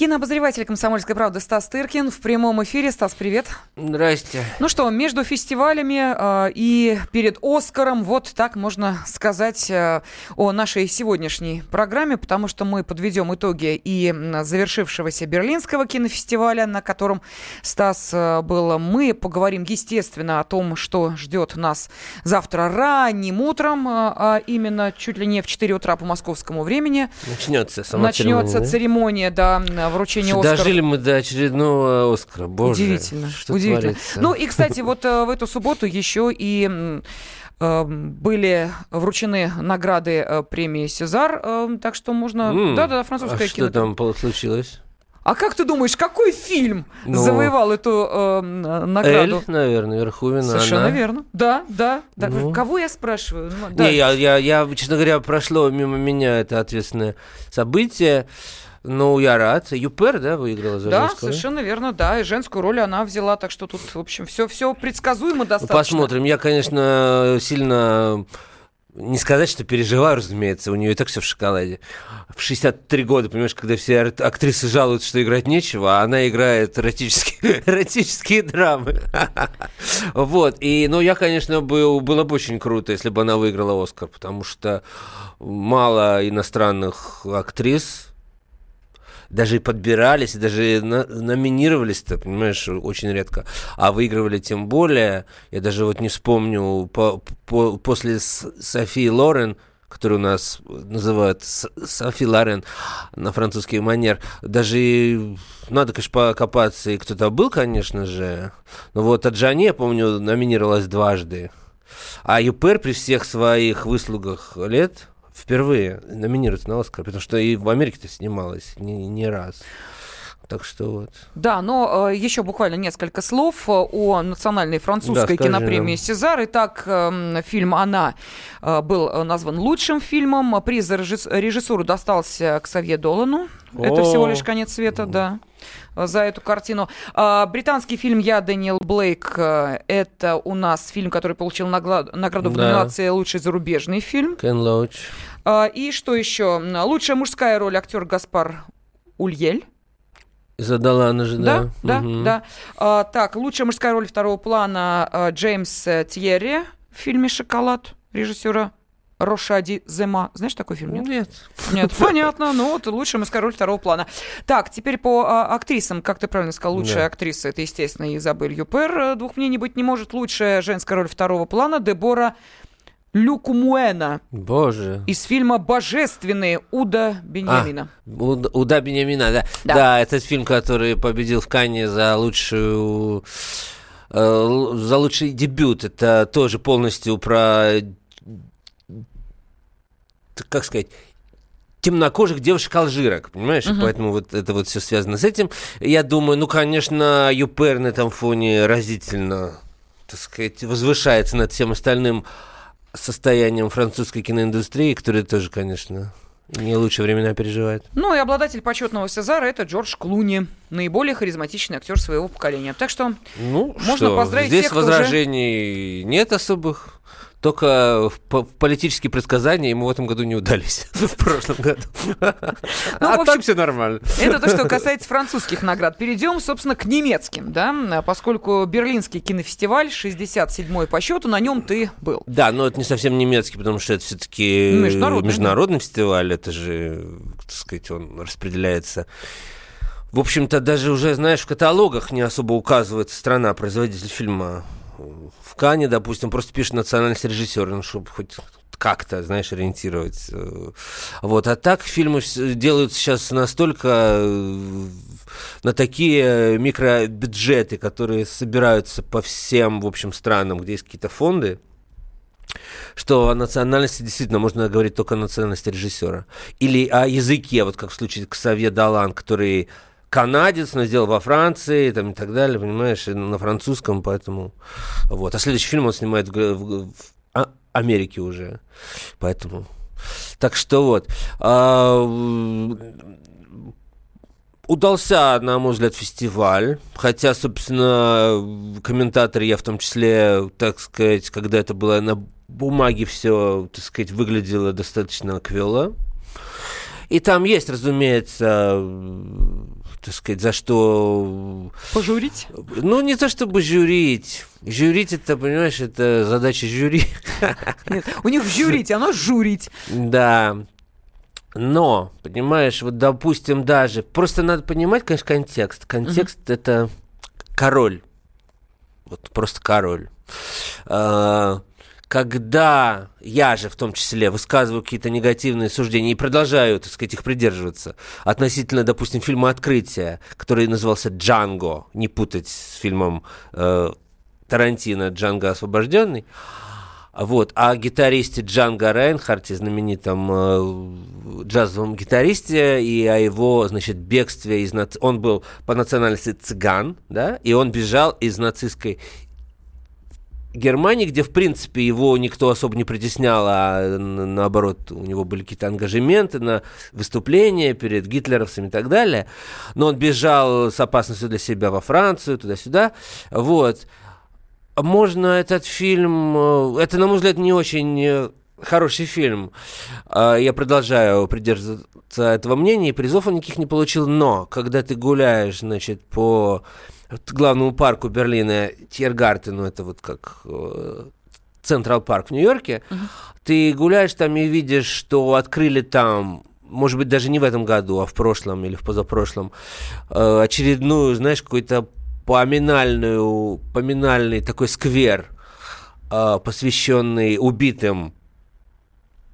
Кинообозреватель «Комсомольской правды» Стас Тыркин в прямом эфире. Стас, привет. Здрасте. Ну что, между фестивалями э, и перед «Оскаром» вот так можно сказать э, о нашей сегодняшней программе, потому что мы подведем итоги и завершившегося Берлинского кинофестиваля, на котором Стас э, был. Мы поговорим, естественно, о том, что ждет нас завтра ранним утром, э, а именно чуть ли не в 4 утра по московскому времени. Начнется сама Начнется церемония, церемония, да, вручения Что Оскаров. Дожили мы до очередного Оскара, боже. Удивительно, Что удивительно. творится? Ну и, кстати, вот э, в эту субботу еще и э, были вручены награды э, премии «Сезар», так что можно... М, Да-да, а французская что кино. там пол- случилось? А как ты думаешь, какой фильм Ну, завоевал эту э, награду? Эль, наверное, Верховина. Совершенно она. верно. Да, да. да. Ну. Кого я спрашиваю? Ну, да. Не, я, я, я, честно говоря, прошло мимо меня это ответственное событие. Ну, я рад. Юпер, да, выиграла за Да, женскую? совершенно верно, да. И женскую роль она взяла, так что тут, в общем, все, все предсказуемо Ну, достаточно. посмотрим. Я, конечно, сильно... Не сказать, что переживаю, разумеется, у нее и так все в шоколаде. В 63 года, понимаешь, когда все актрисы жалуются, что играть нечего, а она играет эротические, эротические драмы. Вот. И, ну, я, конечно, был, было бы очень круто, если бы она выиграла Оскар, потому что мало иностранных актрис, даже подбирались, даже на- номинировались-то, понимаешь, очень редко. А выигрывали тем более. Я даже вот не вспомню, по- по- после Софии Лорен, которую у нас называют Софи Лорен на французский манер, даже надо, конечно, покопаться, и кто-то был, конечно же. Но вот Аджани, я помню, номинировалась дважды. А Юпер при всех своих выслугах лет впервые номинируется на Оскар, потому что и в Америке-то снималась не, не раз. Так что вот. Да, но э, еще буквально несколько слов э, о национальной французской Да, кинопремии нам. «Сезар». Итак, эм, фильм «Она» э, был э, назван лучшим фильмом. Приз за режисс- режиссуру достался к Савье Долану. Это О. всего лишь конец света, да, э, за эту картину. А, Британский фильм «Я, Дэниел Блейк» э, это у нас фильм, который получил награду в номинации «Лучший зарубежный фильм». Кен Лоуч. А, И что еще? Лучшая мужская роль актер Гаспар Ульель. Задала она же, да. Да, да, Мгм. да. А, так, лучшая мужская роль второго плана а, Джеймс Тьерри в фильме «Шоколад» режиссера Рошади Зема. Знаешь такой фильм? Нет? Нет. Нет, понятно. Ну вот лучшая мужская роль второго плана. Так, теперь по а, актрисам. Как ты правильно сказал, лучшая Да. актриса это, естественно, Изабель Юпер. Э, Двух мнений быть не может. Лучшая женская роль второго плана Дебора Люкумуэна Боже. из фильма «Божественные» Уда Беньямина. Уда, Уда Бенямина, да. Да. да. этот фильм, который победил в Канне за лучшую э, за лучший дебют. Это тоже полностью про как сказать темнокожих девушек-алжирок, понимаешь? И поэтому вот это вот все связано с этим. Я думаю, ну, конечно, Юпер на этом фоне разительно, так сказать, возвышается над всем остальным состоянием французской киноиндустрии, которая тоже, конечно, не лучшие времена переживает. Ну и обладатель почетного Сезара это Джордж Клуни, наиболее харизматичный актер своего поколения. Так что Ну, Можно что, поздравить здесь всех, кто уже- возражений нет особых. Только в, по- в политические предсказания ему в этом году не удались. В прошлом году. Ну, А в общем, так все нормально. это то, что касается французских наград. Перейдем, собственно, к немецким, да, поскольку Берлинский кинофестиваль, 67-й по счету, на нем ты был. Да, но это не совсем немецкий, потому что это все-таки Международный, фестиваль. Это же, так сказать, он распределяется. В общем-то, даже уже, знаешь, в каталогах не особо указывается страна-производитель фильма. В Кане, допустим, просто пишет национальность режиссера, ну, чтобы хоть как-то, знаешь, ориентировать. э, Вот. А так фильмы делают сейчас настолько э, на такие микробюджеты, которые собираются по всем, в общем, странам, где есть какие-то фонды, что о национальности действительно можно говорить только о национальности режиссера. Или о языке, вот как в случае Ксавье Далан, который канадец, но сделал во Франции там, и так далее, понимаешь, на французском, поэтому... Вот. А следующий фильм он снимает в, в- в А- Америке уже, поэтому... Так что вот. А, Удался, на мой взгляд, фестиваль. Хотя, собственно, комментаторы, я в том числе, так сказать, когда это было на бумаге все, так сказать, выглядело достаточно квело. И там есть, разумеется, так сказать, за что... Пожурить? Ну, не то чтобы журить. Журить это, понимаешь, это задача жюри. Нет, у них жюрить, оно журить. Да. Но, понимаешь, вот, допустим, даже... Просто надо понимать, конечно, контекст. Контекст uh-huh. это король. Вот просто король. А, когда я же в том числе высказываю какие-то негативные суждения и продолжаю, так сказать, их придерживаться относительно, допустим, фильма «Открытие», который назывался «Джанго», не путать с фильмом э, Тарантино «Джанго освобожденный», вот. А гитаристе Джанго Рейнхарте, знаменитом э, джазовом гитаристе, и о его, значит, бегстве из... Наци... Он был по национальности цыган, да, и он бежал из нацистской Германии, где, в принципе, его никто особо не притеснял, а наоборот, у него были какие-то ангажементы на выступления перед гитлеровцами и так далее. Но он бежал с опасностью для себя во Францию, туда-сюда. Вот. Можно этот фильм... Э, это, на мой взгляд, не очень э, хороший фильм. А, я продолжаю придерживаться этого мнения, и призов он никаких не получил. Но, когда ты гуляешь, значит, по главному парку Берлина Тьергартену, это вот как э, Централ Парк в Нью-Йорке, uh-huh. ты гуляешь там и видишь, что открыли там может быть, даже не в этом году, а в прошлом или в позапрошлом, э, очередную, знаешь, какой-то поминальную, поминальный такой сквер, э, посвященный убитым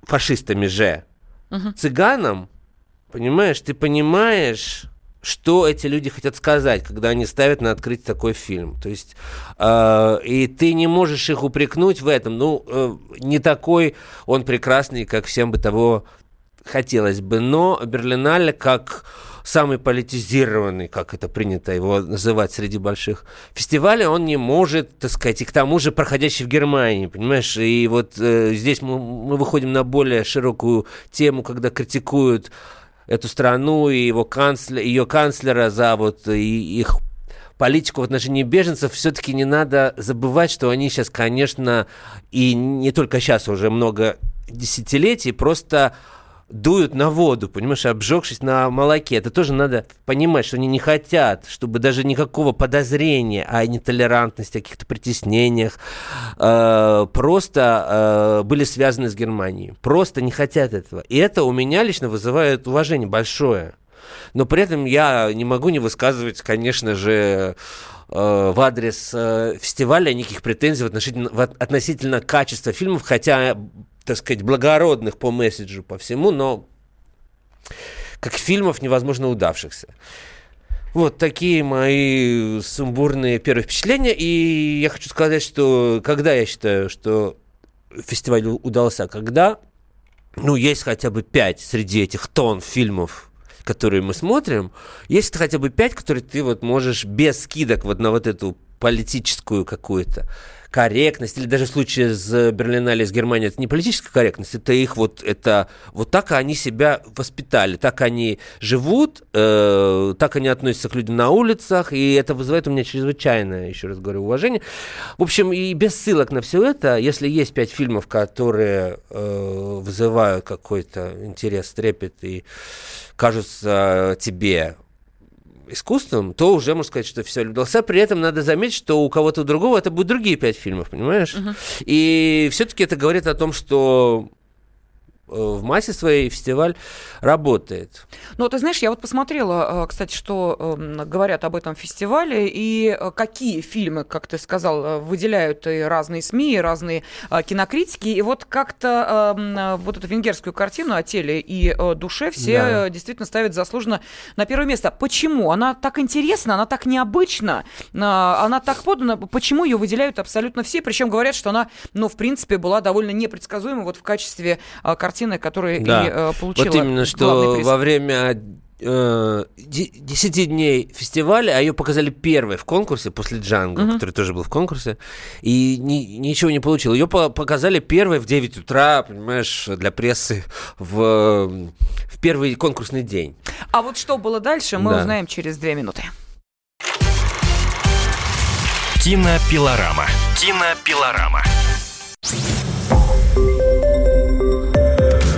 фашистами же, uh-huh. цыганам, понимаешь, ты понимаешь, что эти люди хотят сказать, когда они ставят на открытие такой фильм. То есть, э, и ты не можешь их упрекнуть в этом. Ну, э, не такой он прекрасный, как всем бы того хотелось бы. Но Берлинале как самый политизированный, как это принято его называть среди больших фестивалей, он не может, так сказать, и к тому же проходящий в Германии, понимаешь? И вот э, здесь мы, мы выходим на более широкую тему, когда критикуют эту страну и его канцлер, ее канцлера за вот и их политику в отношении беженцев, все-таки не надо забывать, что они сейчас, конечно, и не только сейчас, уже много десятилетий, просто дуют на воду, понимаешь, обжегшись на молоке. Это тоже надо понимать, что они не хотят, чтобы даже никакого подозрения о нетолерантности, о каких-то притеснениях э, просто э, были связаны с Германией. Просто не хотят этого. И это у меня лично вызывает уважение большое. Но при этом я не могу не высказывать, конечно же, э, в адрес э, фестиваля никаких претензий в относительно качества фильмов, хотя так сказать, благородных по месседжу, по всему, но как фильмов невозможно удавшихся. Вот такие мои сумбурные первые впечатления. И я хочу сказать, что когда я считаю, что фестиваль удался, когда ну, есть хотя бы пять среди этих тон фильмов, которые мы смотрим, есть хотя бы пять, которые ты вот можешь без скидок вот на вот эту политическую какую-то корректность, или даже в случае с Берлинале, с Германией, это не политическая корректность, это их вот, это, вот так они себя воспитали, так они живут, э, так они относятся к людям на улицах, и это вызывает у меня чрезвычайное, еще раз говорю, уважение. В общем, и без ссылок на все это, если есть пять фильмов, которые э, вызывают какой-то интерес, трепет и кажутся тебе искусством, то уже можно сказать, что все удался. При этом надо заметить, что у кого-то другого это будут другие пять фильмов, понимаешь? Uh-huh. И все-таки это говорит о том, что в массе своей фестиваль работает. Ну, ты знаешь, я вот посмотрела, э, кстати, что эм, говорят об этом фестивале и э, какие фильмы, как ты сказал, выделяют и разные СМИ, и разные кинокритики. И вот как-то эм, вот эту венгерскую картину о теле и душе все да. действительно ставят заслуженно на первое место. Почему? Она так интересна, она так необычна, она так подана. Почему ее выделяют абсолютно все? Причем говорят, что она, ну, в принципе, была довольно непредсказуема вот в качестве картины картины, которые да. и э, получила Вот именно, что во время э, 10 дней фестиваля, а ее показали первой в конкурсе после Джанго, uh-huh. который тоже был в конкурсе, и ни, ничего не получил. Ее по- показали первой в 9 утра, понимаешь, для прессы в, в первый конкурсный день. А вот что было дальше, мы да. узнаем через две минуты. Кинопилорама. Кинопилорама.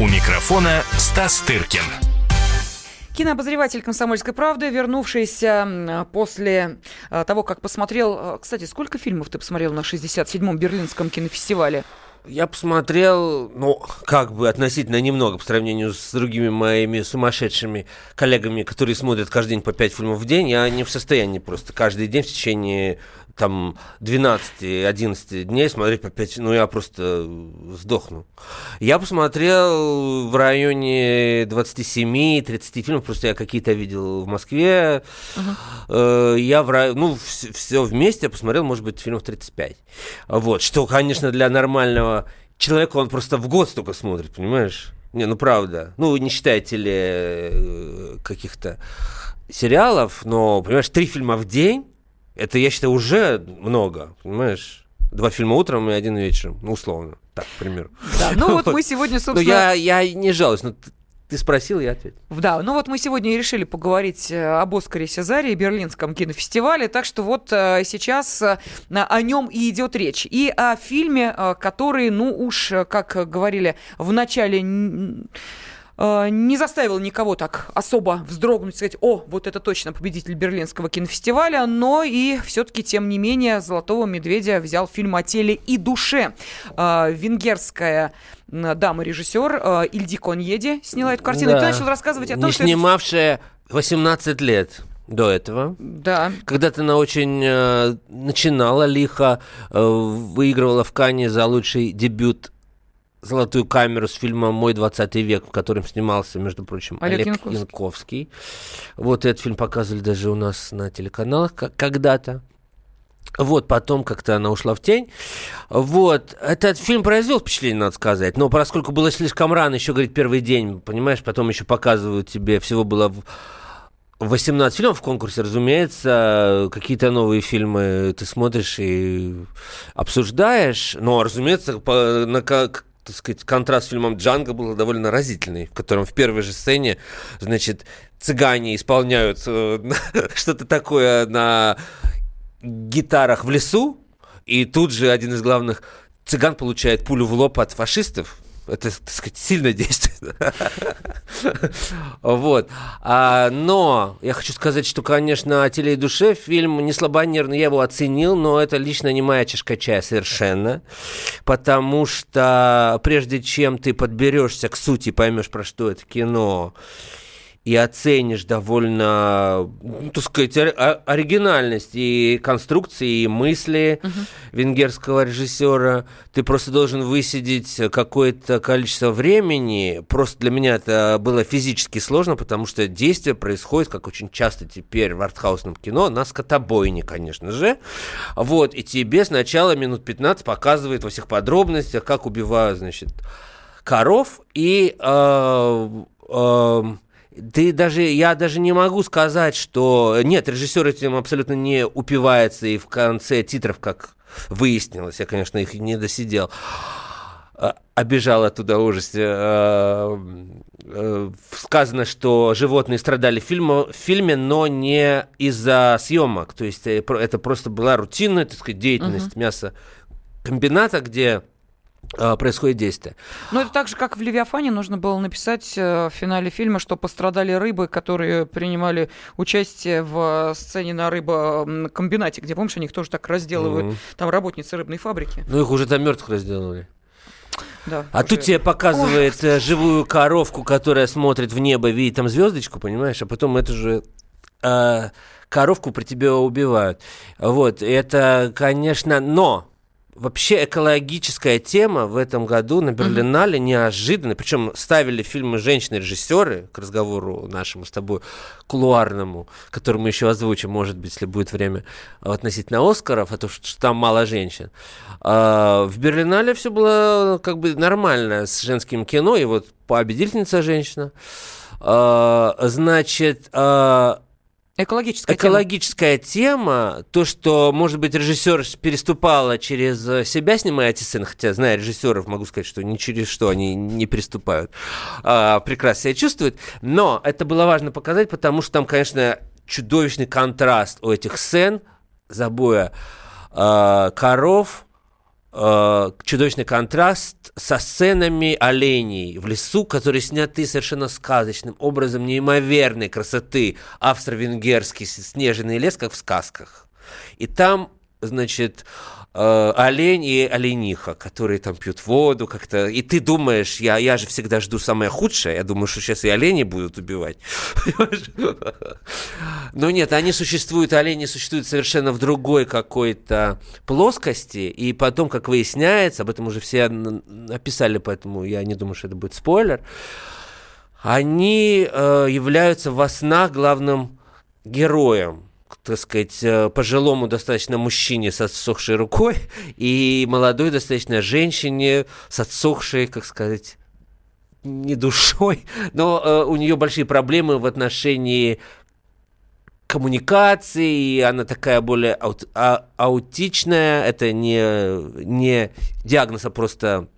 У микрофона Стас Тыркин. Кинообозреватель «Комсомольской правды», вернувшийся после а, того, как посмотрел... А, кстати, сколько фильмов ты посмотрел на 67-м Берлинском кинофестивале? Я посмотрел, ну, как бы относительно немного по сравнению с другими моими сумасшедшими коллегами, которые смотрят каждый день по 5 фильмов в день. Я не в состоянии просто каждый день в течение там 12-11 дней смотреть по 5, ну я просто сдохну. Я посмотрел в районе 27-30 фильмов, просто я какие-то видел в Москве. Uh-huh. Я в ну, все вместе я посмотрел, может быть, фильмов 35. Вот, что, конечно, для нормального человека он просто в год столько смотрит, понимаешь? Не, ну правда. Ну, не считая теле э, каких-то сериалов, но, понимаешь, три фильма в день это, я считаю, уже много, понимаешь? Два фильма утром и один вечером, ну, условно, так, к примеру. Да, ну вот мы сегодня, собственно... Ну, я, я не жалуюсь, но ты спросил, я ответил. Да, ну вот мы сегодня и решили поговорить э, об Оскаре Сезаре и Берлинском кинофестивале, так что вот э, сейчас э, о нем и идет речь. И о фильме, который, ну уж, как говорили в начале не заставил никого так особо вздрогнуть, сказать, о, вот это точно победитель Берлинского кинофестиваля, но и все-таки, тем не менее, «Золотого медведя» взял фильм о теле и душе. Э, венгерская дама-режиссер э, Ильди Коньеди сняла эту картину. Да. И ты начал рассказывать о том, не что... снимавшая 18 лет до этого. Да. Когда ты на очень э, начинала лихо, э, выигрывала в Кане за лучший дебют золотую камеру с фильмом «Мой 20 век», в котором снимался, между прочим, Олег, Олег Янковский. Янковский. Вот этот фильм показывали даже у нас на телеканалах когда-то. Вот, потом как-то она ушла в тень. Вот, этот фильм произвел впечатление, надо сказать. Но поскольку было слишком рано, еще, говорит, первый день, понимаешь, потом еще показывают тебе, всего было 18 фильмов в конкурсе, разумеется, какие-то новые фильмы ты смотришь и обсуждаешь, но, разумеется, по, на, так сказать, контраст с фильмом «Джанго» был довольно разительный, в котором в первой же сцене, значит, цыгане исполняют э, что-то такое на гитарах в лесу, и тут же один из главных цыган получает пулю в лоб от фашистов, это, так сказать, сильно действует. вот. А, но я хочу сказать, что, конечно, о теле и душе фильм не слабонервный, я его оценил, но это лично не моя чашка чая совершенно. Потому что прежде чем ты подберешься к сути, поймешь, про что это кино, и оценишь довольно, ну, так сказать, оригинальность и конструкции, и мысли uh-huh. венгерского режиссера. Ты просто должен высидеть какое-то количество времени. Просто для меня это было физически сложно, потому что действие происходит, как очень часто теперь в артхаусном кино, на скотобойне, конечно же. Вот, и тебе сначала минут 15 показывают во всех подробностях, как убивают, значит, коров, и э, э, ты даже, я даже не могу сказать, что... Нет, режиссер этим абсолютно не упивается, и в конце титров, как выяснилось, я, конечно, их не досидел, а, обижал оттуда ужас. Э, э, сказано, что животные страдали в фильме, но не из-за съемок. То есть э, это просто была рутинная, так сказать, деятельность uh-huh. мясокомбината, где происходит действие. Ну, это так же, как в «Левиафане» нужно было написать э, в финале фильма, что пострадали рыбы, которые принимали участие в сцене на рыбокомбинате, где, помнишь, они их тоже так разделывают, mm-hmm. там работницы рыбной фабрики. Ну, их уже там мертвых разделывали. Да, а уже... тут тебе показывает Ой. Э, живую коровку, которая смотрит в небо, видит там звездочку, понимаешь, а потом эту же э, коровку при тебе убивают. Вот, это, конечно, но вообще экологическая тема в этом году на Берлинале неожиданно. Причем ставили фильмы женщины-режиссеры, к разговору нашему с тобой, кулуарному, который мы еще озвучим, может быть, если будет время, относительно Оскаров, а то, что там мало женщин. А в Берлинале все было как бы нормально с женским кино, и вот победительница женщина. А, значит, а, Экологическая, Экологическая тема. тема, то, что, может быть, режиссер переступала через себя, снимая эти сцены, хотя, зная режиссеров, могу сказать, что ни через что они не приступают, а, прекрасно себя чувствуют, но это было важно показать, потому что там, конечно, чудовищный контраст у этих сцен забоя а, коров, а, чудовищный контраст со сценами оленей в лесу, которые сняты совершенно сказочным образом неимоверной красоты. Австро-венгерский снежный лес, как в сказках. И там, значит, э, олень и олениха, которые там пьют воду как-то. И ты думаешь, я, я же всегда жду самое худшее, я думаю, что сейчас и олени будут убивать. Но нет, они существуют, олени существуют совершенно в другой какой-то плоскости, и потом, как выясняется, об этом уже все написали, поэтому я не думаю, что это будет спойлер, они э, являются во снах главным героем так сказать, э, пожилому достаточно мужчине с отсохшей рукой и молодой достаточно женщине с отсохшей, как сказать, не душой, но э, у нее большие проблемы в отношении коммуникации, и она такая более аут, а, аутичная, это не, не диагноз, а просто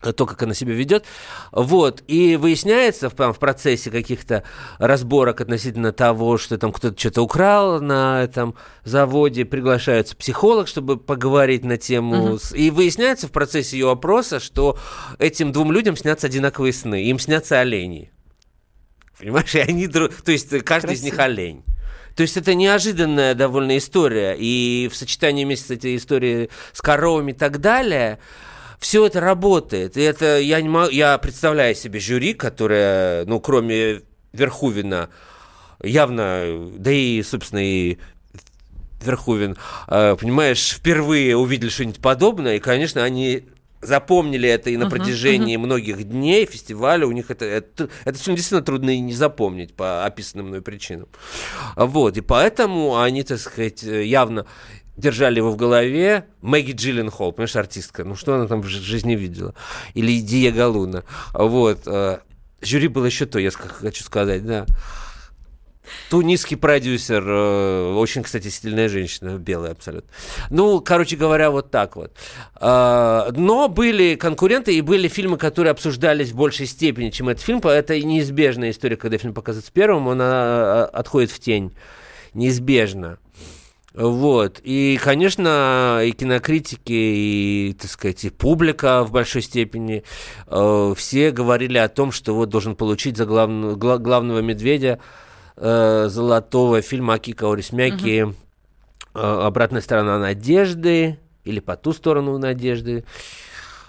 то, как она себя ведет. Вот. И выясняется в, в процессе каких-то разборок относительно того, что там кто-то что-то украл на этом заводе, приглашается психолог, чтобы поговорить на тему. Uh-huh. И выясняется в процессе ее опроса, что этим двум людям снятся одинаковые сны. Им снятся олени. Понимаешь? И они... То есть каждый Красиво. из них олень. То есть это неожиданная довольно история. И в сочетании вместе с этой историей с коровами и так далее все это работает. И это я не могу, я представляю себе жюри, которое, ну, кроме Верхувина, явно, да и, собственно, и Верхувин, э, понимаешь, впервые увидели что-нибудь подобное, и, конечно, они запомнили это и на uh-huh, протяжении uh-huh. многих дней фестиваля. У них это, это, это действительно трудно и не запомнить по описанным мной причинам. Вот, и поэтому они, так сказать, явно держали его в голове. Мэгги Джилленхол, понимаешь, артистка. Ну, что она там в жизни видела? Или Диего Луна. Вот. Э, жюри было еще то, я хочу сказать, да. Тунисский продюсер, э, очень, кстати, стильная женщина, белая абсолютно. Ну, короче говоря, вот так вот. Э, но были конкуренты и были фильмы, которые обсуждались в большей степени, чем этот фильм. Это неизбежная история, когда фильм показывается первым, он отходит в тень. Неизбежно. Вот. И, конечно, и кинокритики, и, так сказать, и публика в большой степени э, все говорили о том, что вот должен получить за глав... главного медведя э, золотого фильма Акика Орисмяки угу. э, «Обратная сторона надежды» или «По ту сторону надежды»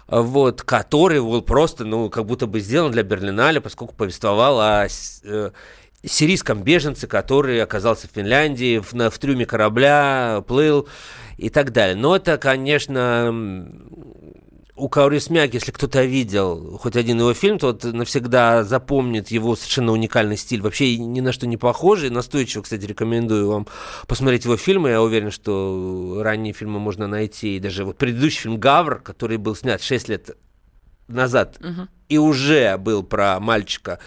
вот, который был просто, ну, как будто бы сделан для Берлиналя, поскольку повествовал о э, сирийском беженце, который оказался в Финляндии, в, на, в трюме корабля, плыл и так далее. Но это, конечно, у Каурисмяк, если кто-то видел хоть один его фильм, то навсегда запомнит его совершенно уникальный стиль, вообще ни на что не похожий. Настойчиво, кстати, рекомендую вам посмотреть его фильмы. Я уверен, что ранние фильмы можно найти. И даже вот предыдущий фильм «Гавр», который был снят 6 лет назад, угу. и уже был про мальчика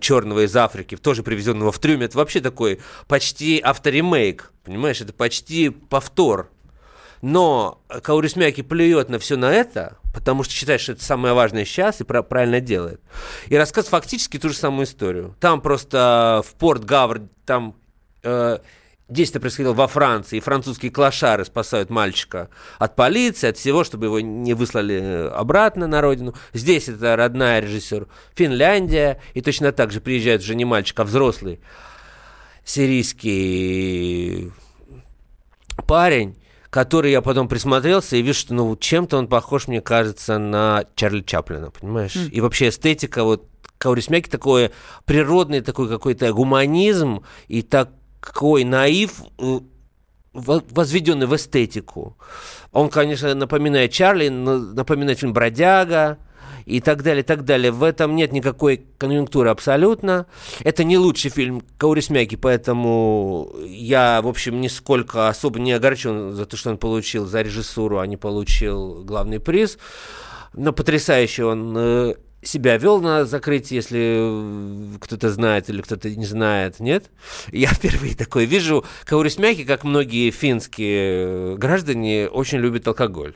черного из Африки, тоже привезенного в трюме, это вообще такой почти авторемейк, понимаешь, это почти повтор. Но Каурисмяки плюет на все на это, потому что считает, что это самое важное сейчас и правильно делает. И рассказывает фактически ту же самую историю. Там просто в порт Гавр, там э, Действие происходило во Франции, и французские клошары спасают мальчика от полиции, от всего, чтобы его не выслали э, обратно на родину. Здесь это родная режиссер Финляндия, и точно так же приезжает уже не мальчик, а взрослый сирийский парень, который я потом присмотрелся и вижу, что ну чем-то он похож, мне кажется, на Чарли Чаплина, понимаешь? Mm. И вообще эстетика вот Каурисмяки такой природный такой какой-то гуманизм и так какой наив э, возведенный в эстетику. Он, конечно, напоминает Чарли, напоминает фильм «Бродяга», и так далее, и так далее. В этом нет никакой конъюнктуры абсолютно. Это не лучший фильм Каурисмяки, поэтому я, в общем, нисколько особо не огорчен за то, что он получил за режиссуру, а не получил главный приз. Но потрясающе он э, себя вел на закрытии, если кто-то знает или кто-то не знает, нет? Я впервые такое вижу. Каурисмяки, как многие финские граждане, очень любят алкоголь.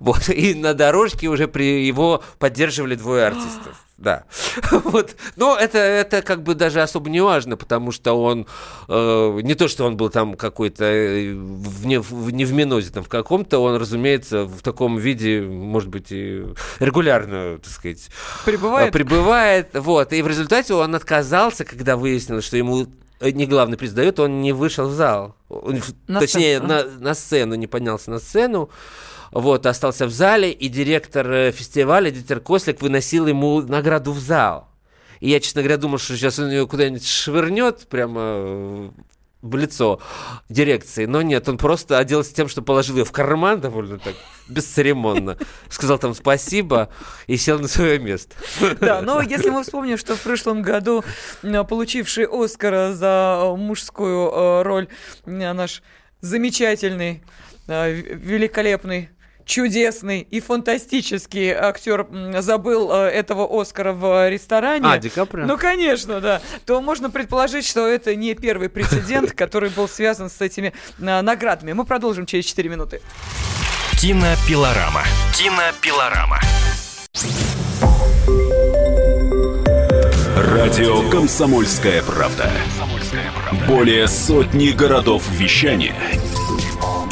Вот, и на дорожке уже при его поддерживали двое артистов. Да. Вот. Но это, это как бы даже особо не важно, потому что он э, не то, что он был там какой-то э, не, не в минозе там в каком-то, он, разумеется, в таком виде, может быть, и регулярно, так сказать, прибывает. Э, прибывает. Вот. И в результате он отказался, когда выяснилось, что ему не главный приз дает, он не вышел в зал. На Точнее, сцену. На, на сцену, не поднялся на сцену вот, остался в зале, и директор э, фестиваля, Дитер Кослик, выносил ему награду в зал. И я, честно говоря, думал, что сейчас он ее куда-нибудь швырнет прямо э, в лицо дирекции. Но нет, он просто оделся тем, что положил ее в карман довольно так бесцеремонно. Сказал там спасибо и сел на свое место. Да, но если мы вспомним, что в прошлом году получивший Оскара за мужскую роль наш замечательный, великолепный чудесный и фантастический актер забыл э, этого Оскара в ресторане. А, Ди Каприо? Ну, конечно, да. То можно предположить, что это не первый прецедент, который был связан с этими э, наградами. Мы продолжим через 4 минуты. Кинопилорама. Кинопилорама. Радио «Комсомольская правда». Более сотни городов вещания –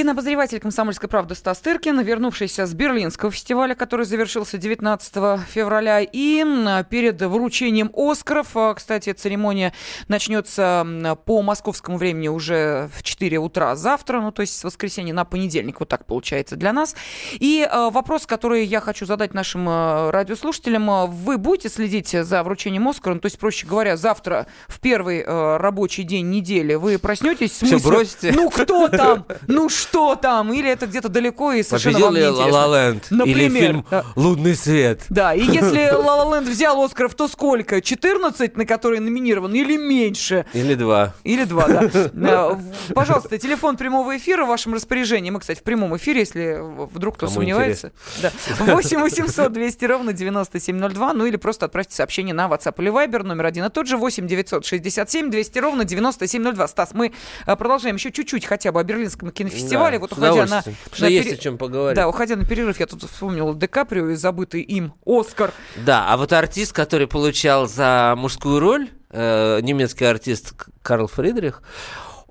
Кинообозреватель «Комсомольской правды» Стас Тыркин, вернувшийся с Берлинского фестиваля, который завершился 19 февраля, и перед вручением «Оскаров», а, кстати, церемония начнется по московскому времени уже в 4 утра завтра, ну, то есть с воскресенья на понедельник, вот так получается для нас. И а, вопрос, который я хочу задать нашим а, радиослушателям, вы будете следить за вручением «Оскара», ну, то есть, проще говоря, завтра в первый рабочий день недели вы проснетесь с мыслью, ну, кто там, ну, что там, или это где-то далеко и совершенно Победил вам La Land, Например, или фильм «Лунный свет». Да, и если La Land взял Оскаров, то сколько? 14, на которые номинирован, или меньше? Или два. Или два, да. Э, пожалуйста, телефон прямого эфира в вашем распоряжении. Мы, кстати, в прямом эфире, если вдруг кто сомневается. Да. 8 800 200 ровно 9702, ну или просто отправьте сообщение на WhatsApp или Viber, номер один и тот же, 8 967 200 ровно 9702. Стас, мы э, продолжаем еще чуть-чуть хотя бы о Берлинском кинофестивале фестивале. Да, вот уходя на, на есть пере... о чем поговорить. Да, уходя на перерыв, я тут вспомнил Ди Каприо и забытый им Оскар. Да, а вот артист, который получал за мужскую роль, э, немецкий артист Карл Фридрих,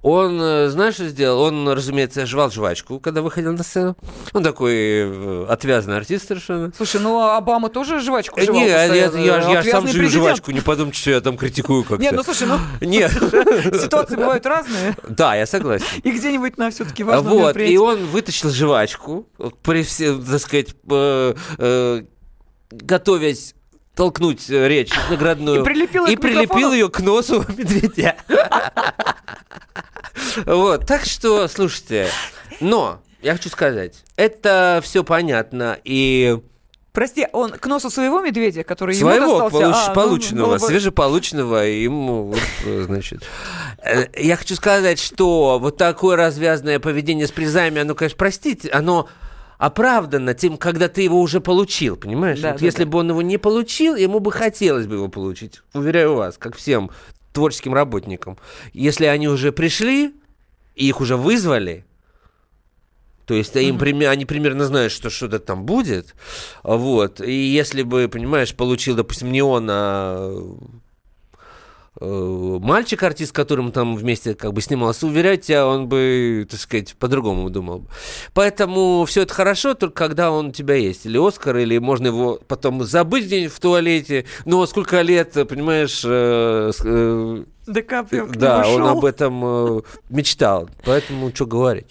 он, э, знаешь, что сделал? Он, разумеется, жевал жвачку, когда выходил на сцену. Он такой э, отвязный артист совершенно. Слушай, ну а Обама тоже жвачку жевал? Нет, я, я, я, я сам жую жвачку, не подумайте, что я там критикую как-то. Нет, ну слушай, ну Нет. ситуации бывают разные. Да, я согласен. И где-нибудь на все-таки важном Вот, и он вытащил жвачку, при все, так сказать, э, готовясь толкнуть речь наградную. И прилепил, и прилепил ее к носу медведя. Вот, так что, слушайте, но я хочу сказать, это все понятно, и... Прости, он к носу своего медведя, который своего, ему достался? Получ, а, полученного, ну, ну, свежеполученного, ему, вот, значит... Э, я хочу сказать, что вот такое развязанное поведение с призами, оно, конечно, простите, оно оправданно тем, когда ты его уже получил, понимаешь? Да, вот да, если да. бы он его не получил, ему бы хотелось бы его получить, уверяю вас, как всем творческим работникам. Если они уже пришли, и их уже вызвали, то есть им, mm-hmm. они примерно знают, что что-то там будет. Вот. И если бы, понимаешь, получил, допустим, не он, а э, мальчик, артист, с которым там вместе как бы снимался, уверяю тебя, он бы, так сказать, по-другому думал. Поэтому все это хорошо, только когда он у тебя есть. Или Оскар, или можно его потом забыть где-нибудь в туалете. Но сколько лет, понимаешь... Э, э, Ди Каприо да, он об этом э, мечтал. Поэтому что говорить.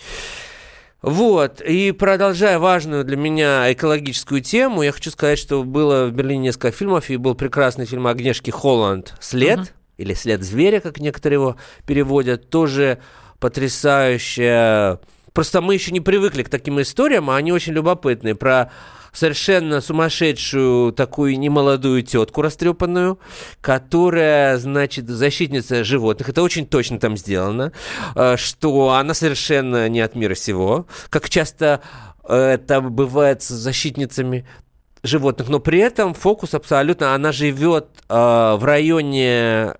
Вот, и продолжая важную для меня экологическую тему, я хочу сказать, что было в Берлине несколько фильмов, и был прекрасный фильм Агнешки Холланд «След», или «След зверя», как некоторые его переводят, тоже потрясающая... Просто мы еще не привыкли к таким историям, а они очень любопытные, про совершенно сумасшедшую такую немолодую тетку растрепанную, которая, значит, защитница животных. Это очень точно там сделано, э, что она совершенно не от мира сего, как часто э, это бывает с защитницами животных, но при этом фокус абсолютно, она живет э, в районе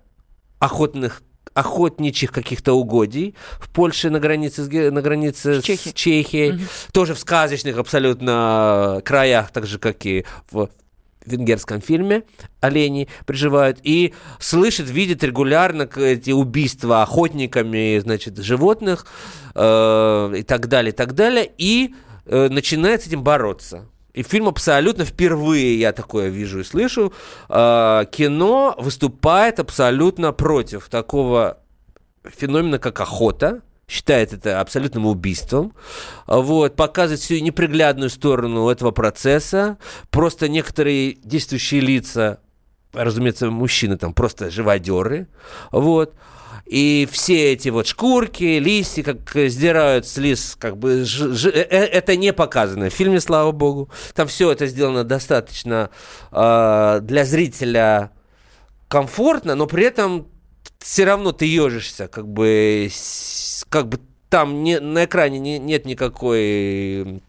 охотных охотничьих каких-то угодий в Польше на границе с, на границе С Чехией. с Чехией, тоже в сказочных абсолютно краях, так же как и в венгерском фильме олени приживают и слышит, видит регулярно эти убийства охотниками, значит, животных э, и так далее, и так далее, и э, начинает с этим бороться. И фильм абсолютно впервые, я такое вижу и слышу, э, кино выступает абсолютно против такого феномена, как охота, считает это абсолютным убийством, вот, показывает всю неприглядную сторону этого процесса, просто некоторые действующие лица, разумеется, мужчины там просто живодеры, вот, и все эти вот шкурки, листья, как э, сдирают с лис, как бы ж- ж- э- э- это не показано в фильме, слава богу. Там все это сделано достаточно э, для зрителя комфортно, но при этом все равно ты ежишься, как бы, как бы там не, на экране не- нет никакой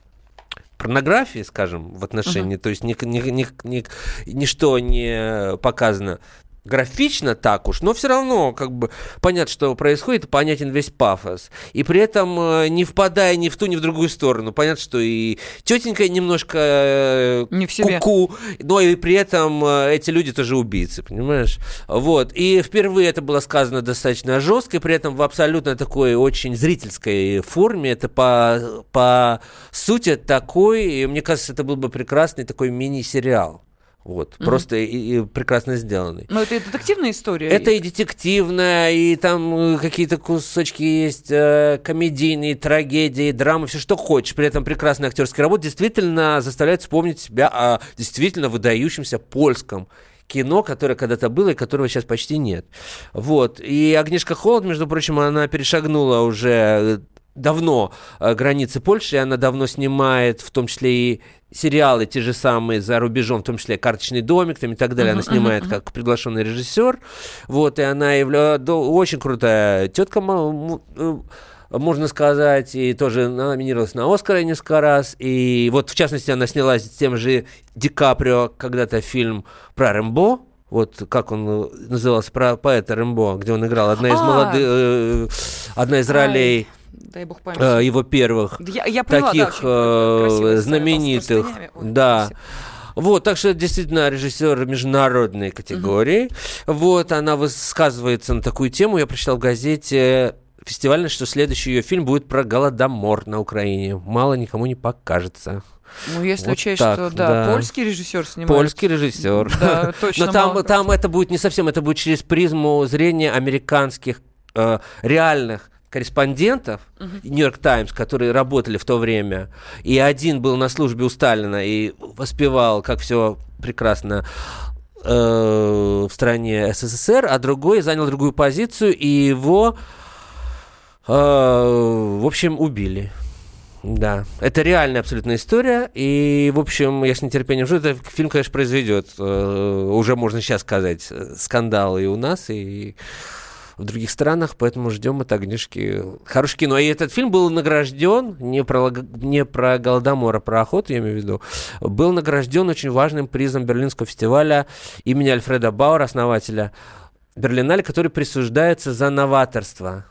порнографии, скажем, в отношении, то есть ни, ни- ни- ни- ничто не показано графично так уж, но все равно как бы понятно, что происходит, понятен весь пафос. И при этом э, не впадая ни в ту, ни в другую сторону. Понятно, что и тетенька немножко э, Не в себе. ку-ку, но и при этом э, эти люди тоже убийцы, понимаешь? Вот. И впервые это было сказано достаточно жестко, и при этом в абсолютно такой очень зрительской форме. Это по, по сути такой, и мне кажется, это был бы прекрасный такой мини-сериал. Вот, просто и, и прекрасно сделанный. Но это и детективная история. Это и детективная, и там э, какие-то кусочки есть, э, комедийные, трагедии, драмы, все что хочешь. При этом прекрасная актерская работа действительно заставляет вспомнить себя о действительно выдающемся польском кино, которое когда-то было и которого сейчас почти нет. Вот. И Агнешка Холод, между прочим, она перешагнула уже давно э, границы Польши, и она давно снимает, в том числе и сериалы те же самые за рубежом, в том числе «Карточный домик» там, и так далее. Она снимает как приглашенный режиссер. Вот, и она явля... да, очень крутая тетка, э, можно сказать, и тоже номинировалась на Оскара несколько раз. И вот, в частности, она снялась с тем же Ди Каприо когда-то фильм про Рэмбо, вот как он э, назывался, про поэта Рэмбо, где он играл. Одна из А. молодых, одна из ролей Дай бог памяти. э, его первых Я, я поняла, да, таких очень э, знаменитых. Ой, да. спасибо. Вот, так что действительно режиссер международной категории. Вот, она высказывается на такую тему. Я прочитал в газете фестивальной, что следующий ее фильм будет про голодомор на Украине. Мало никому не покажется. Ну, если Вот учесть, так, что, да, да. польский режиссер снимает. Польский режиссер. Да, точно. Но там, там это будет не совсем, это будет через призму зрения американских э, реальных корреспондентов Нью-Йорк Таймс, которые работали в то время. И один был на службе у Сталина и воспевал, как все прекрасно э, в стране СССР, а другой занял другую позицию, и его, э, в общем, убили. Да, это реальная абсолютная история, и, в общем, я с нетерпением жду. Этот фильм, конечно, произведет, э, уже можно сейчас сказать, э, скандал и у нас, и в других странах, поэтому ждем от Агнешки хорошее кино. И этот фильм был награжден, не про, не про Голодомор, а про охоту, я имею в виду, был награжден очень важным призом Берлинского фестиваля имени Альфреда Бауэра, основателя Берлинале, который присуждается за новаторство.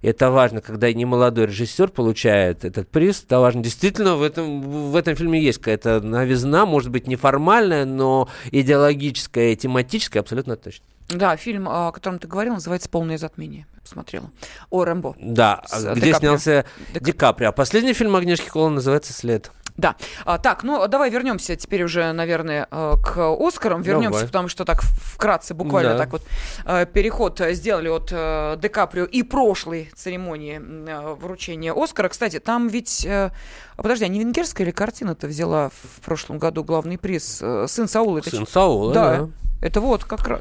И это важно, когда не молодой режиссер получает этот приз. Это важно. Действительно, в этом, в этом фильме есть какая-то новизна, может быть, неформальная, но идеологическая и тематическая абсолютно точно. Да, фильм, о котором ты говорил, называется «Полное затмение». Посмотрела. О Рэмбо. Да, С где Ди снялся Дек- Ди Каприо. А последний фильм Агнешки Холланд называется «След». Да. А, так, ну давай вернемся теперь уже, наверное, э, к Оскарам. Вернемся, Давай. потому что так вкратце, буквально Да. так вот э, переход э, сделали от э, Ди Каприо и прошлой церемонии э, вручения Оскара. Кстати, там ведь... э, а подожди, а не венгерская ли картина-то взяла в прошлом году главный приз? Э, Сын Саула. Сын Саула, да. да. Это вот как раз.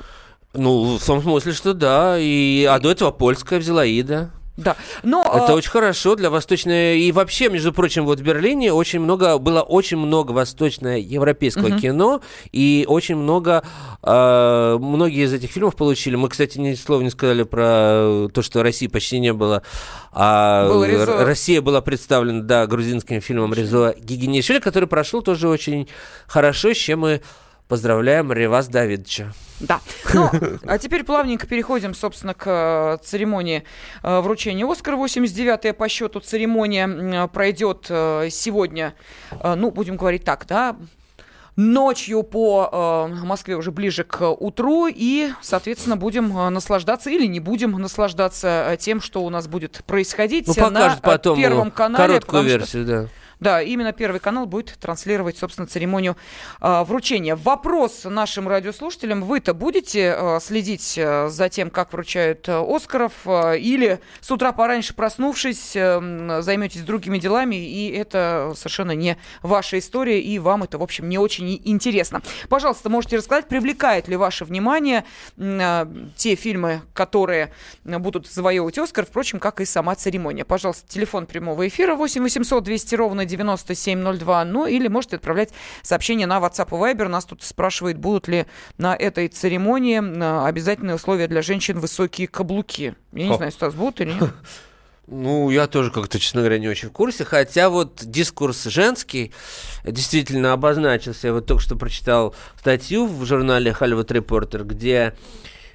Ну, в том смысле, что да. И, а до этого польская взяла Ида. Да. Но, Это э, очень хорошо для восточной... И вообще, между прочим, вот в Берлине очень много, было очень много восточно-европейского кино, и очень много... э, многие из этих фильмов получили. Мы, кстати, ни слова не сказали про то, что России почти не было. А Был Резо. Россия была представлена, да, грузинским фильмом Резо Гигинишвили, который прошел тоже очень хорошо, с чем мы поздравляем Ревас Давидовича. Да. Ну, а теперь плавненько переходим, собственно, к э, церемонии э, вручения Оскара. 89-я по счету церемония м, пройдет э, сегодня, э, ну, будем говорить так, да, ночью по э, Москве уже ближе к утру и, соответственно, будем э, наслаждаться или не будем наслаждаться э, тем, что у нас будет происходить Ну, э, на э, потом Первом э, канале. короткую потому что- версию, да. Да, именно Первый канал будет транслировать, собственно, церемонию э, вручения. Вопрос нашим радиослушателям. Вы-то будете э, следить за тем, как вручают э, Оскаров? э, или с утра пораньше проснувшись, э, займетесь другими делами, и это совершенно не ваша история, и вам это, в общем, не очень интересно. Пожалуйста, можете рассказать, привлекает ли ваше внимание э, те фильмы, которые будут завоевывать Оскар, впрочем, как и сама церемония. Пожалуйста, телефон прямого эфира 8 800 200 ровно 9702. Ну или можете отправлять сообщение на WhatsApp и Viber. Нас тут спрашивают, будут ли на этой церемонии э, обязательные условия для женщин высокие каблуки. Я не знаю, Стас, будут или нет? Ну, я тоже как-то, честно говоря, не очень в курсе. Хотя вот дискурс женский действительно обозначился. Я вот только что прочитал статью в журнале Hollywood Reporter, где,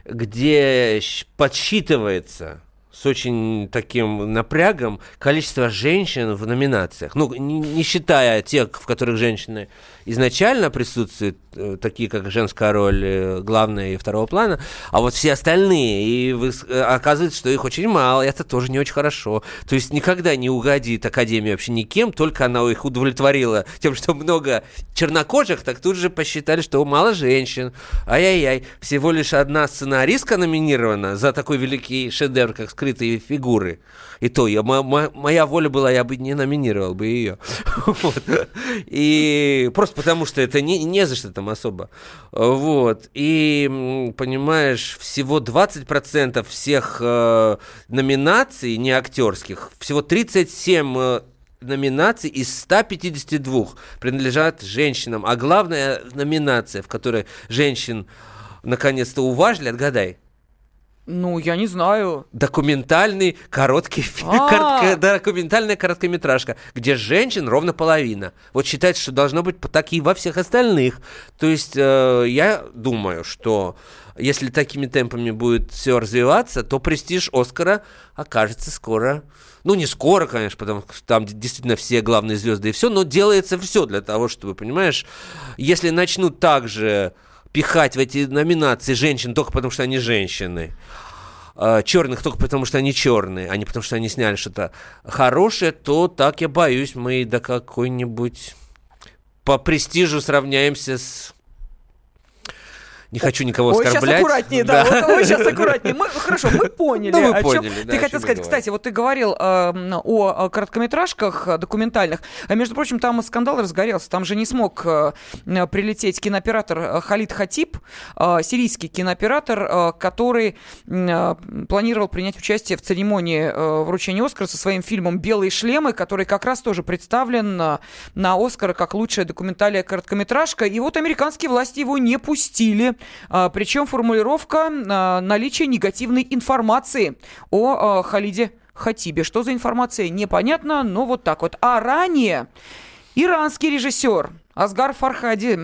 где подсчитывается с очень таким напрягом количество женщин в номинациях. Ну, не, не считая тех, в которых женщины изначально присутствуют, э, такие как женская роль э, главная и второго плана, а вот все остальные, и вы, э, оказывается, что их очень мало, и это тоже не очень хорошо. То есть никогда не угодит Академия вообще никем, только она их удовлетворила тем, что много чернокожих, так тут же посчитали, что мало женщин. Ай-яй-яй, всего лишь одна сценаристка номинирована за такой великий шедевр, как «Скрытые фигуры». И то, я, мо- мо- моя воля была, я бы не номинировал бы ее. И просто потому, что это не, не за что там особо. Вот. И, понимаешь, всего 20% всех э, номинаций, не актерских, всего 37 э, номинаций из 152 принадлежат женщинам. А главная номинация, в которой женщин наконец-то уважили, отгадай. Ну, я не знаю. Документальный короткий фильм, А. коротко- документальная короткометражка, где женщин ровно половина. Вот считается, что должно быть так и во всех остальных. То есть э, я думаю, что если такими темпами будет все развиваться, то престиж Оскара окажется скоро. Ну, не скоро, конечно, потому что там действительно все главные звезды и все, но делается все для того, чтобы, понимаешь, если начнут также пихать в эти номинации женщин только потому, что они женщины, черных только потому, что они черные, а не потому, что они сняли что-то хорошее, то так я боюсь, мы до какой-нибудь по престижу сравняемся с... Не хочу никого Ой, оскорблять. сейчас аккуратнее, да. Вот, ой, сейчас аккуратнее. Мы, хорошо, мы поняли. Ну, вы поняли, да, Ты хотел сказать, кстати, вот ты говорил э, о, короткометражках э, документальных. А, между прочим, там скандал разгорелся. Там же не смог э, э, прилететь кинооператор э, Халид Хатиб, э, сирийский кинооператор, э, который э, планировал принять участие в церемонии э, вручения Оскара со своим фильмом «Белые шлемы», который как раз тоже представлен э, на Оскара как лучшая документальная короткометражка. И вот американские власти его не пустили. А, Причем формулировка а, наличия негативной информации о а, Халиде Хатибе. Что за информация, непонятно, но вот так вот. А ранее Иранский режиссер Асгар Фархади,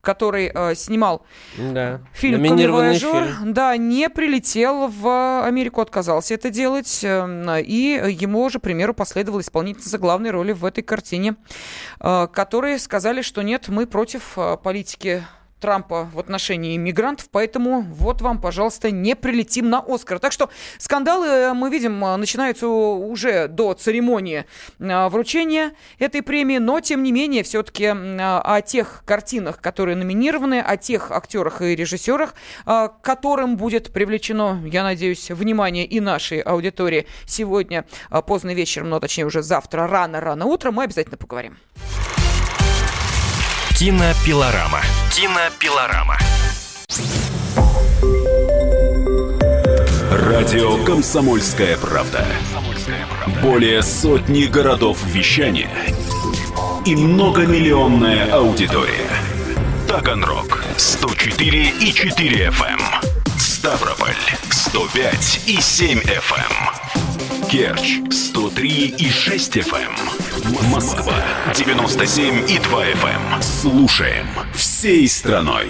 который э, снимал Да. фильм фильм. да, не прилетел в Америку, отказался это делать, э, и ему же, к примеру, последовала исполнительница главной роли в этой картине, э, которые сказали, что нет, мы против э, политики Трампа в отношении иммигрантов, поэтому вот вам, пожалуйста, не прилетим на Оскар. Так что скандалы, э, мы видим, э, начинаются уже до церемонии э, вручения этой премии, но, тем не менее, все-таки о тех картинах, которые номинированы, о тех актерах и режиссерах, которым будет привлечено, я надеюсь, внимание и нашей аудитории сегодня поздно вечером, но точнее уже завтра рано-рано утром, мы обязательно поговорим. Кинопилорама. Кинопилорама. Радио «Комсомольская правда». Более сотни городов вещания и многомиллионная аудитория. Таганрог 104 и 4 FM. Ставрополь 105 и 7 FM. Керчь 103 и 6 FM. Москва 97 и 2 FM. Слушаем всей страной.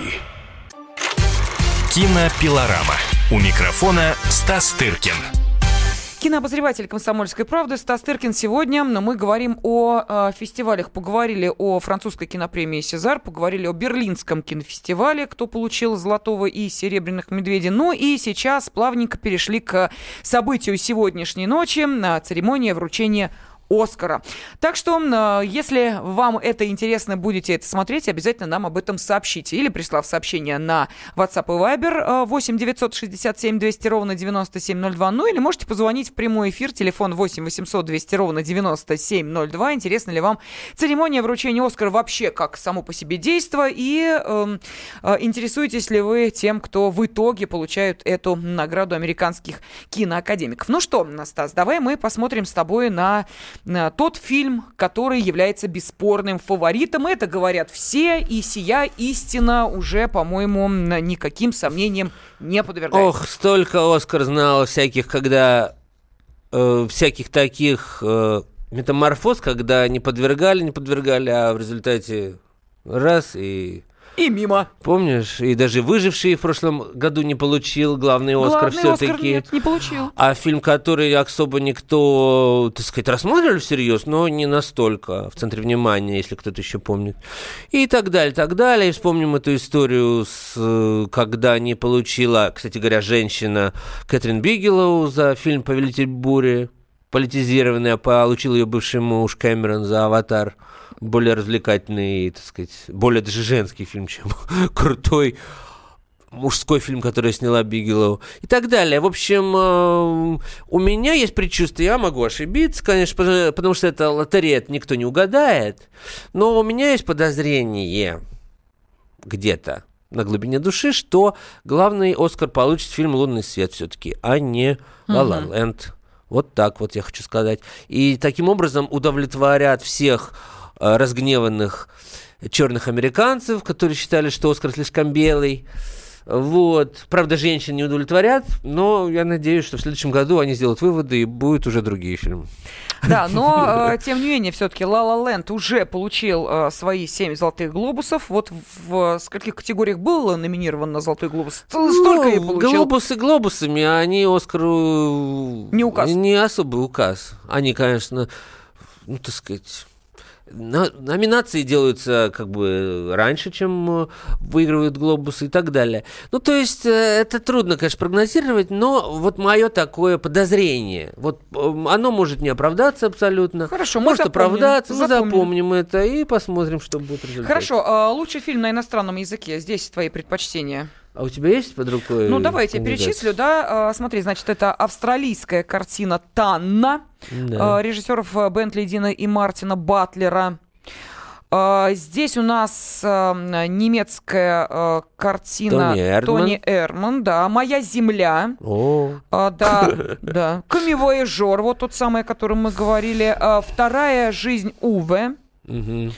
Кинопилорама. У микрофона Стас Тыркин. Кинообозреватель «Комсомольской правды» Стас Тыркин. Сегодня мы говорим о э, фестивалях. Поговорили о французской кинопремии «Сезар», поговорили о Берлинском кинофестивале, кто получил «Золотого» и «Серебряных медведей». Ну и сейчас плавненько перешли к событию сегодняшней ночи, на церемонии вручения Оскара. Так что, э, если вам это интересно, будете это смотреть, обязательно нам об этом сообщите. Или прислав сообщение на WhatsApp и Viber э, 8 967 200 ровно 9702. Ну или можете позвонить в прямой эфир, телефон 8 800 200 ровно 9702. Интересна ли вам церемония вручения Оскара вообще как само по себе действо? И э, э, интересуетесь ли вы тем, кто в итоге получают эту награду американских киноакадемиков? Ну что, Стас, давай мы посмотрим с тобой на тот фильм, который является бесспорным фаворитом. Это говорят все, и сия истина уже, по-моему, никаким сомнениям не подвергается. Ох, столько Оскар знал всяких, когда э, всяких таких э, метаморфоз, когда не подвергали, не подвергали, а в результате раз и И мимо. помнишь, и даже выживший в прошлом году не получил главный Оскар Главный Оскар все-таки. нет, не получил. А фильм, который особо никто, так сказать, рассматривали всерьез, но не настолько в центре внимания, если кто-то еще помнит. И так далее, так далее. И вспомним эту историю, с, когда не получила, кстати говоря, женщина Кэтрин Бигелоу за фильм «Повелитель бури», политизированный, а получил ее бывший муж Кэмерон за «Аватар». Более развлекательный, так сказать, более даже женский фильм, чем крутой мужской фильм, который сняла Бигелоу и так далее. В общем, э, у меня есть предчувствие, я могу ошибиться, конечно, потому- что это лотерея, это никто не угадает, но у меня есть подозрение где-то на глубине души, что главный Оскар получит фильм «Лунный свет» все-таки, а не «Ла Ла Ленд». Вот так вот я хочу сказать. И таким образом удовлетворят всех разгневанных черных американцев, которые считали, что Оскар слишком белый. Вот. Правда, женщин не удовлетворят, но я надеюсь, что в следующем году они сделают выводы и будут уже другие фильмы. Да, но э, тем не менее, все-таки La La Land уже получил э, свои семь золотых глобусов. Вот в скольких категориях был номинирован на золотой глобус? Ст- Столько и Ну, получил. Глобусы глобусами, а они Оскару... Не указ. Не особый указ. Они, конечно, ну, так сказать... на- номинации делаются как бы раньше, чем э, выигрывают глобусы и так далее. Ну, то есть, э, это трудно, конечно, прогнозировать, но вот мое такое подозрение. Вот э, оно может не оправдаться абсолютно. Хорошо, мы может запомним, оправдаться, мы запомним. запомним это и посмотрим, что будет в результате. Хорошо, а лучший фильм на иностранном языке. Здесь твои предпочтения. А у тебя есть под рукой Ну, давай я перечислю, да. А, Смотри, значит, это австралийская картина «Танна» Да. а, режиссеров а, Бентли Дина и Мартина Батлера. А, Здесь у нас а, немецкая а, картина Тони Эрдман. Тони Эрман, да, «Моя земля», О, да, да. Камевояжер, вот тот самый, о котором мы говорили. Вторая жизнь Уве. мгм.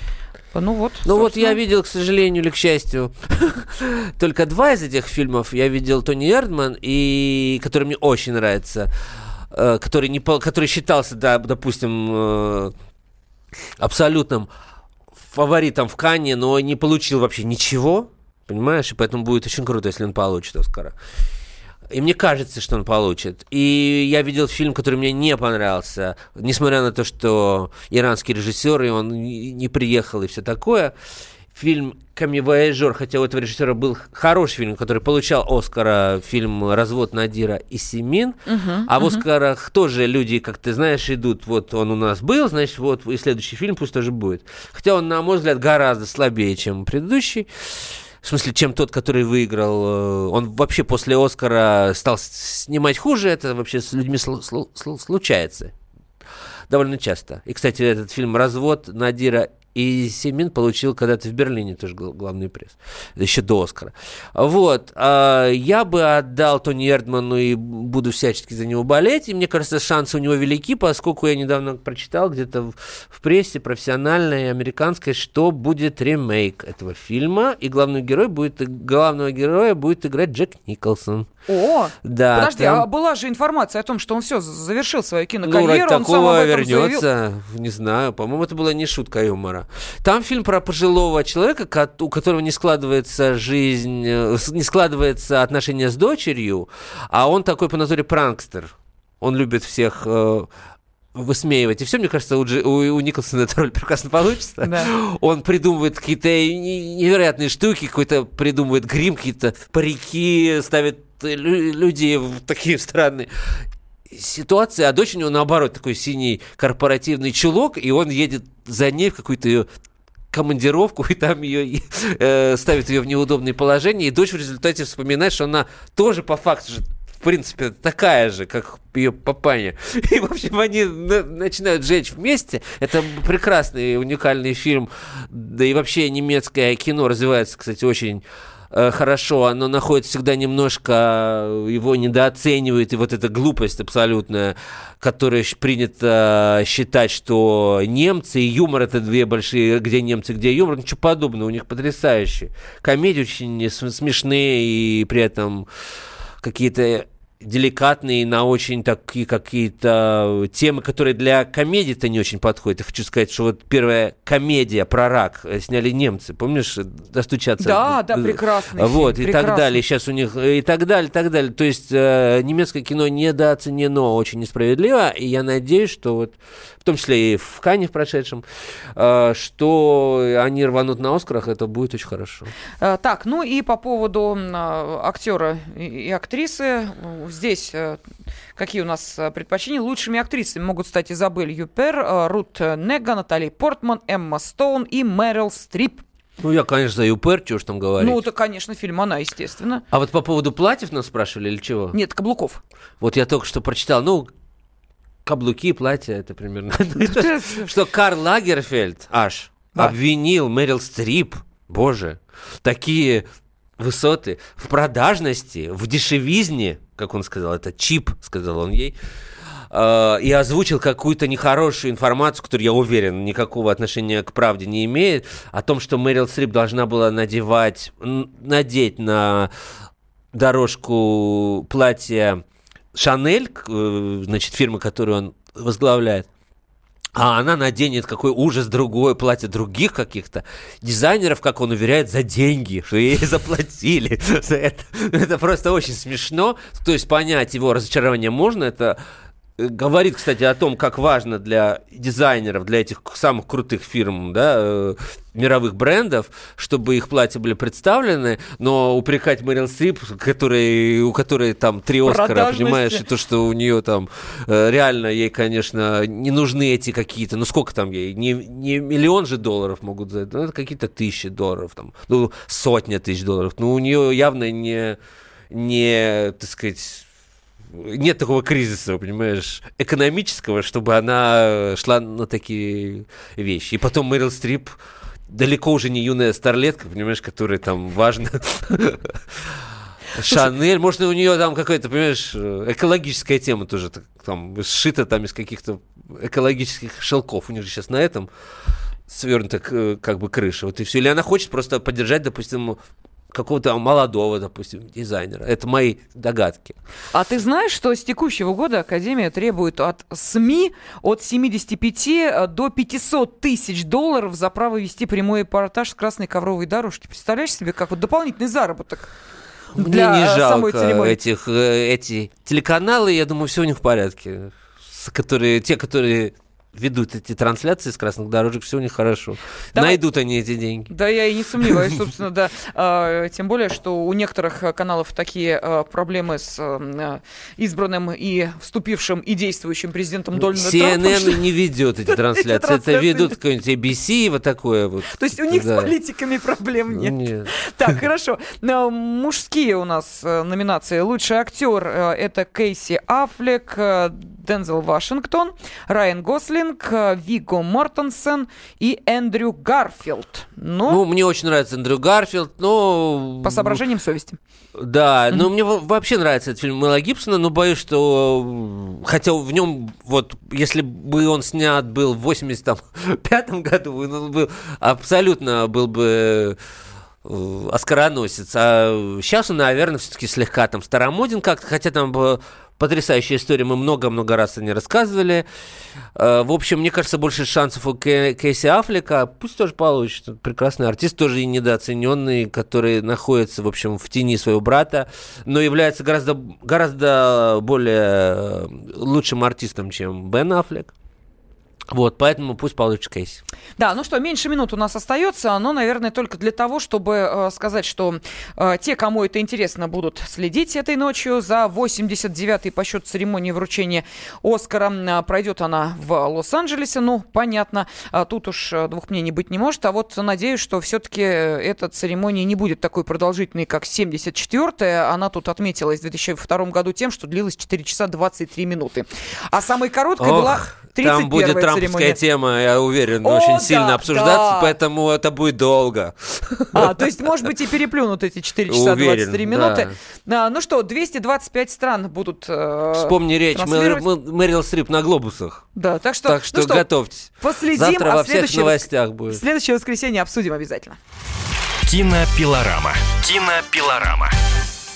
Ну вот, Ну вот я видел, к сожалению или к счастью, только два из этих фильмов. Я видел Тони Эрдман, и который мне очень нравится, э, который, не, который считался, да, допустим, э, абсолютным фаворитом в Канне, но не получил вообще ничего, понимаешь? И поэтому будет очень круто, если он получит Оскара. И мне кажется, что он получит. И я видел фильм, который мне не понравился, несмотря на то, что иранский режиссер, и он не приехал, и все такое. Фильм «Камни Вояжер», хотя у этого режиссера был хороший фильм, который получал Оскара, фильм «Развод Надира и Семин». Uh-huh, а в uh-huh. Оскарах тоже люди, как ты знаешь, идут. Вот он у нас был, значит, вот и следующий фильм пусть тоже будет. Хотя он, на мой взгляд, гораздо слабее, чем предыдущий в смысле, чем тот, который выиграл. Э, он вообще после Оскара стал снимать хуже, это вообще с людьми случается довольно часто. И, кстати, этот фильм «Развод» Надира и Семин получил когда-то в Берлине тоже главный приз, еще до Оскара. Вот. А я бы отдал Тони Эрдману и буду всячески за него болеть. И мне кажется, шансы у него велики, поскольку я недавно прочитал где-то в, прессе профессиональной американской, что будет ремейк этого фильма, и главный герой будет, главного героя будет играть Джек Николсон. О, да, подожди, там... а была же информация о том, что он все завершил свою кинокарьеру, ну, он такого сам об этом вернется, заявил. не знаю, по-моему, это была не шутка юмора. Там фильм про пожилого человека, у которого не складывается жизнь, э, не складывается отношения с дочерью, а он такой по натуре пранкстер. Он любит всех э, высмеивать. И все, мне кажется, у, Джи, у, у Николсона эта роль прекрасно получится. Да. Он придумывает какие-то невероятные штуки, какой-то придумывает грим, какие-то парики, ставит людей в такие странные ситуации, а дочь у него наоборот такой синий корпоративный чулок, и он едет за ней в какую-то командировку, и там ее э, ставит ее в неудобное положение, и дочь в результате вспоминает, что она тоже по факту же в принципе, такая же, как ее папаня. И, в общем, они на- начинают жечь вместе. Это прекрасный, уникальный фильм. Да и вообще немецкое кино развивается, кстати, очень Э, хорошо, оно находится всегда немножко, э, его недооценивает, и вот эта глупость абсолютная, которая принято считать, что немцы и юмор это две большие, где немцы, где юмор, ничего подобного, у них потрясающие. Комедии очень смешные и при этом какие-то деликатные на очень такие какие-то темы, которые для комедии-то не очень подходят. Я хочу сказать, что вот первая комедия про рак сняли немцы, помнишь, достучаться. Да, да, прекрасный. Вот фильм, и прекрасный. так далее. Сейчас у них и так далее, и так далее. То есть э, немецкое кино недооценено очень несправедливо, и я надеюсь, что вот в том числе и в Кане в прошедшем, э, что они рванут на Оскарах, это будет очень хорошо. Э, так, ну и по поводу актера и актрисы здесь э, какие у нас э, предпочтения? Лучшими актрисами могут стать Изабель Юпер, э, Рут Нега, Натали Портман, Эмма Стоун и Мэрил Стрип. Ну, я, конечно, за Юпер, чего ж там говорить. Ну, это, конечно, фильм «Она», естественно. А вот по поводу платьев нас спрашивали или чего? Нет, каблуков. Вот я только что прочитал, ну, каблуки, платья, это примерно... Что Карл Лагерфельд аж обвинил Мэрил Стрип, боже, такие высоты в продажности, в дешевизне, как он сказал, это чип, сказал он ей, э, и озвучил какую-то нехорошую информацию, которую, я уверен, никакого отношения к правде не имеет, о том, что Мэрил Стрип должна была надевать, надеть на дорожку платья Шанель, э, значит, фирмы, которую он возглавляет, а она наденет какой ужас другое платье других каких-то дизайнеров, как он уверяет, за деньги, что ей заплатили за это. Это просто очень смешно. То есть понять его разочарование можно, это говорит, кстати, о том, как важно для дизайнеров, для этих самых крутых фирм, да, э, мировых брендов, чтобы их платья были представлены, но упрекать Мэрил Стрип, который, у которой там три Оскара, понимаешь, и то, что у нее там э, реально ей, конечно, не нужны эти какие-то, ну сколько там ей, не, не миллион же долларов могут за это, ну, это какие-то тысячи долларов, там, ну сотня тысяч долларов, ну у нее явно не, не, так сказать, нет такого кризиса, понимаешь, экономического, чтобы она шла на такие вещи. И потом Мэрил Стрип далеко уже не юная старлетка, понимаешь, которая там важна. Шанель, может, у нее там какая-то, понимаешь, экологическая тема тоже там сшита там из каких-то экологических шелков. У них же сейчас на этом свернута как бы крыша. Вот и все. Или она хочет просто поддержать, допустим, какого-то молодого, допустим, дизайнера. Это мои догадки. А ты знаешь, что с текущего года Академия требует от СМИ от 75 до 500 тысяч долларов за право вести прямой репортаж с красной ковровой дорожки? Представляешь себе, как вот дополнительный заработок? Мне не жалко этих э, эти телеканалы, я думаю, все у них в порядке. Которые, те, которые ведут эти трансляции с красных дорожек, все у них хорошо. Давай. Найдут они эти деньги. Да, я и не сомневаюсь, собственно, да. А, тем более, что у некоторых каналов такие а, проблемы с а, избранным и вступившим и действующим президентом Дональдом CNN Трампом. CNN не ведет эти трансляции. Это ведут какой-нибудь ABC, вот такое вот. То есть у них с политиками проблем нет. Нет. Так, хорошо. Мужские у нас э, номинации. Лучший актер э, это Кейси Аффлек, э, Дензел Вашингтон, Райан Гослинг, э, Виго Мортенсен и Эндрю Гарфилд. Ну, ну, мне очень нравится Эндрю Гарфилд, но... По соображениям совести. Да, mm-hmm. но мне вообще нравится этот фильм Мэла Гибсона, но боюсь, что... Хотя в нем, вот, если бы он снят был в 85 году, он был абсолютно был бы э, оскароносец. А сейчас он, наверное, все-таки слегка там старомоден как-то, хотя там Потрясающая история, мы много-много раз о ней рассказывали. Э, в общем, мне кажется, больше шансов у Кейси Аффлека. Пусть тоже получит. Прекрасный артист, тоже и недооцененный, который находится, в общем, в тени своего брата, но является гораздо, гораздо более э, лучшим артистом, чем Бен Аффлек. Вот, поэтому пусть получит кейс. Да, ну что, меньше минут у нас остается, но, наверное, только для того, чтобы э, сказать, что э, те, кому это интересно, будут следить этой ночью за 89-й по счету церемонии вручения Оскара. Э, пройдет она в Лос-Анджелесе, ну, понятно, э, тут уж э, двух мнений быть не может, а вот надеюсь, что все-таки эта церемония не будет такой продолжительной, как 74-я. Она тут отметилась в 2002 году тем, что длилась 4 часа 23 минуты. А самой короткой Ох. была 31 Там будет трампская тема, я уверен, О, очень да, сильно обсуждаться, да. поэтому это будет долго. А, то есть, может быть, и переплюнут эти 4 часа уверен, 23 минуты. Да. А, ну что, 225 стран будут э, Вспомни речь Мэр, Мэрил Стрип на глобусах. Да, так что, так что, ну что готовьтесь. Последим, Завтра а во всех новостях будет. Следующее воскресенье обсудим обязательно. Кинопилорама. Кинопилорама.